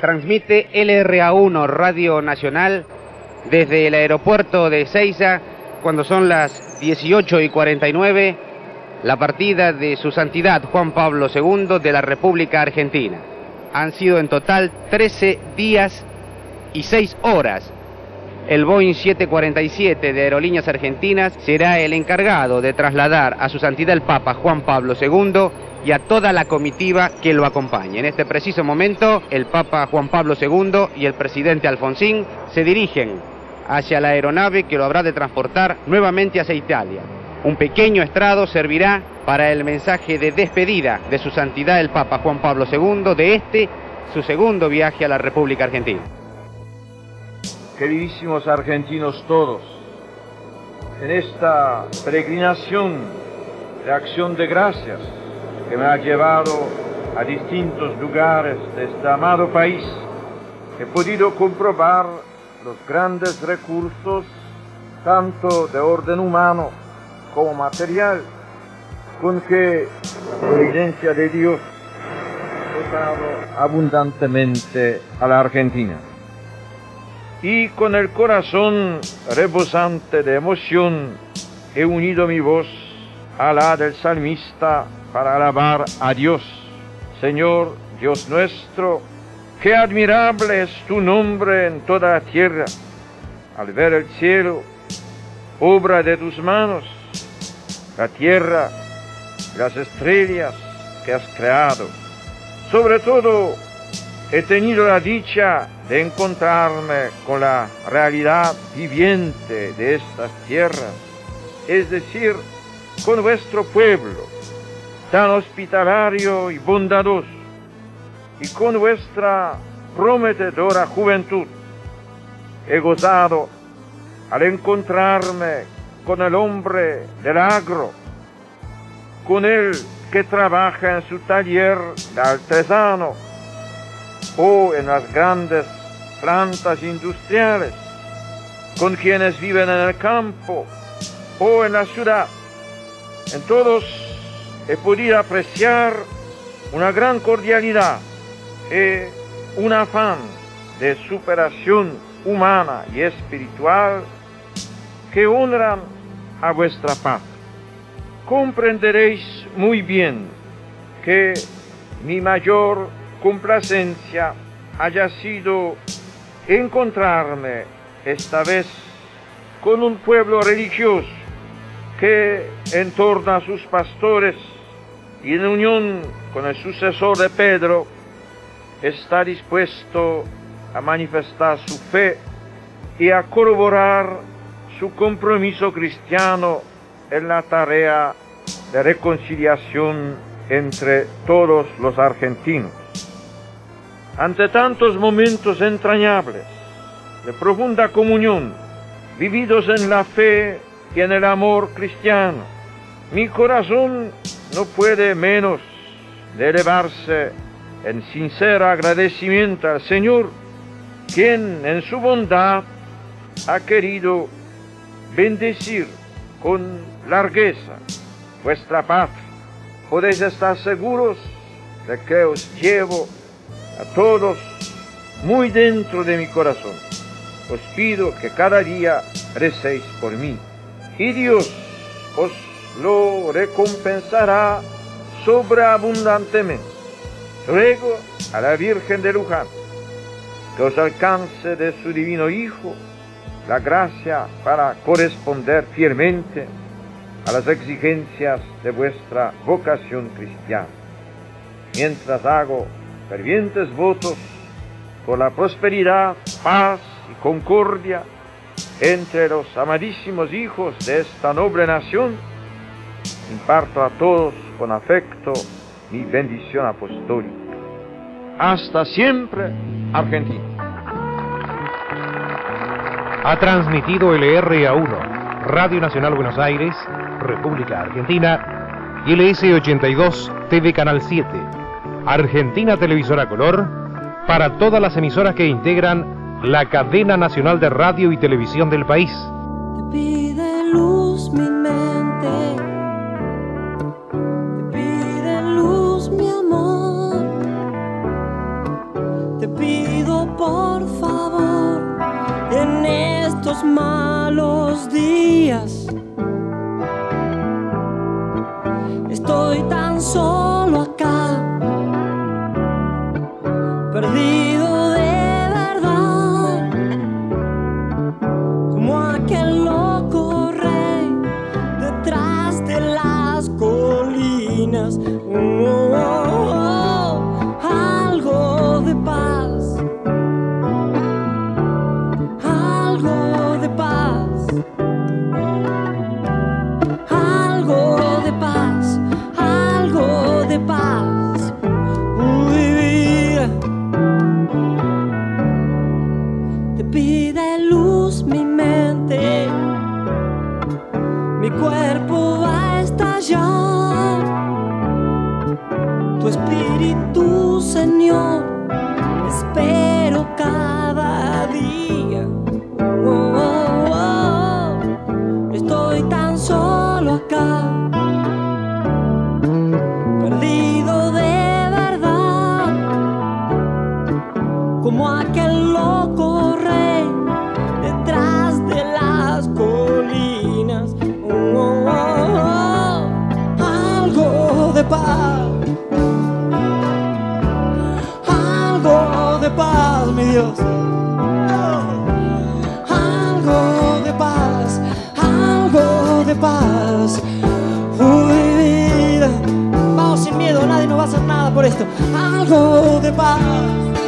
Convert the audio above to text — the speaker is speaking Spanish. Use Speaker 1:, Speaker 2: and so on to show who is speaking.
Speaker 1: Transmite LRA1 Radio Nacional desde el aeropuerto de Ceiza cuando son las 18 y 49 la partida de su santidad Juan Pablo II de la República Argentina. Han sido en total 13 días y 6 horas. El Boeing 747 de Aerolíneas Argentinas será el encargado de trasladar a su santidad el Papa Juan Pablo II y a toda la comitiva que lo acompaña. En este preciso momento, el Papa Juan Pablo II y el presidente Alfonsín se dirigen hacia la aeronave que lo habrá de transportar nuevamente hacia Italia. Un pequeño estrado servirá para el mensaje de despedida de su santidad el Papa Juan Pablo II de este, su segundo viaje a la República Argentina.
Speaker 2: Queridísimos argentinos todos, en esta peregrinación de acción de gracias que me ha llevado a distintos lugares de este amado país, he podido comprobar los grandes recursos, tanto de orden humano como material, con que la providencia de Dios ha abundantemente a la Argentina. Y con el corazón rebosante de emoción he unido mi voz a la del salmista para alabar a Dios. Señor Dios nuestro, qué admirable es tu nombre en toda la tierra. Al ver el cielo, obra de tus manos, la tierra, las estrellas que has creado. Sobre todo, he tenido la dicha de encontrarme con la realidad viviente de estas tierras, es decir, con vuestro pueblo, tan hospitalario y bondadoso, y con vuestra prometedora juventud. He gozado al encontrarme con el hombre del agro, con el que trabaja en su taller de artesano o en las grandes plantas industriales, con quienes viven en el campo o en la ciudad. En todos he podido apreciar una gran cordialidad y un afán de superación humana y espiritual que honran a vuestra paz. Comprenderéis muy bien que mi mayor complacencia haya sido encontrarme esta vez con un pueblo religioso que en torno a sus pastores y en unión con el sucesor de Pedro está dispuesto a manifestar su fe y a corroborar su compromiso cristiano en la tarea de reconciliación entre todos los argentinos. Ante tantos momentos entrañables de profunda comunión, vividos en la fe y en el amor cristiano, mi corazón no puede menos de elevarse en sincero agradecimiento al Señor, quien en su bondad ha querido bendecir con largueza vuestra paz. Podéis estar seguros de que os llevo a todos muy dentro de mi corazón. Os pido que cada día recéis por mí. Y Dios os lo recompensará sobreabundantemente. Ruego a la Virgen de Luján que os alcance de su divino Hijo la gracia para corresponder fielmente a las exigencias de vuestra vocación cristiana. Mientras hago fervientes votos por la prosperidad, paz y concordia entre los amadísimos hijos de esta noble nación, imparto a todos con afecto mi bendición apostólica. Hasta siempre, Argentina.
Speaker 3: Ha transmitido LRA1, Radio Nacional Buenos Aires, República Argentina, y LS82 TV Canal 7, Argentina Televisora Color para todas las emisoras que integran la cadena nacional de radio y televisión del país.
Speaker 4: Te pide luz mi mente, te pide luz mi amor, te pido por favor en estos malos días. perdí. vida es luz mi mente. Mi cuerpo va a estallar. Tu espíritu, Señor, espera. Algo de paz, algo de paz. Uy, vida. Vamos sin miedo, nadie nos va a hacer nada por esto. Algo de paz.